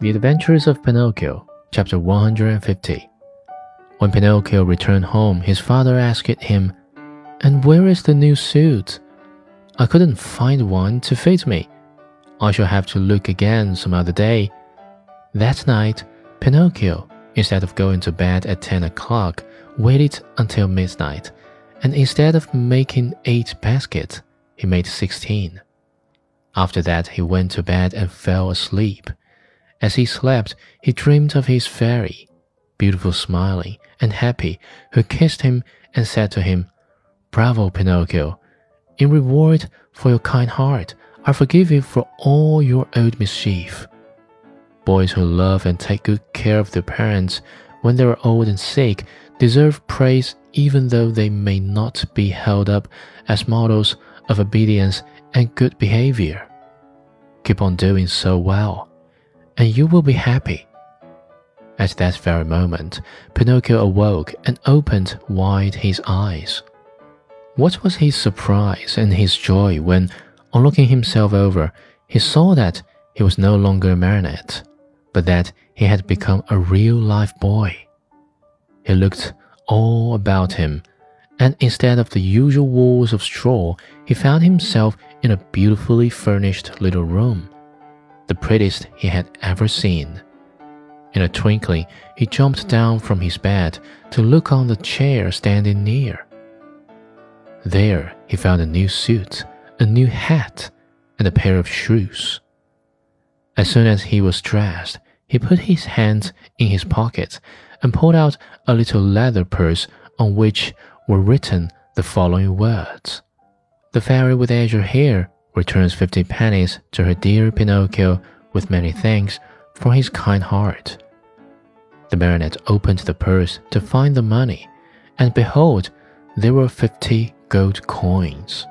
The Adventures of Pinocchio, chapter 150. When Pinocchio returned home, his father asked him, And where is the new suit? I couldn't find one to fit me. I shall have to look again some other day. That night, Pinocchio, instead of going to bed at 10 o'clock, waited until midnight, and instead of making eight baskets, he made 16. After that, he went to bed and fell asleep. As he slept, he dreamed of his fairy, beautiful, smiling, and happy, who kissed him and said to him, Bravo, Pinocchio! In reward for your kind heart, I forgive you for all your old mischief. Boys who love and take good care of their parents when they are old and sick deserve praise even though they may not be held up as models of obedience and good behavior. Keep on doing so well, and you will be happy. At that very moment, Pinocchio awoke and opened wide his eyes. What was his surprise and his joy when, on looking himself over, he saw that he was no longer a marionette, but that he had become a real life boy. He looked all about him, and instead of the usual walls of straw, he found himself in a beautifully furnished little room, the prettiest he had ever seen. In a twinkling, he jumped down from his bed to look on the chair standing near. There he found a new suit, a new hat, and a pair of shoes. As soon as he was dressed, he put his hands in his pockets and pulled out a little leather purse on which were written the following words The fairy with azure hair returns fifty pennies to her dear Pinocchio with many thanks for his kind heart. The marionette opened the purse to find the money, and behold, there were fifty gold coins.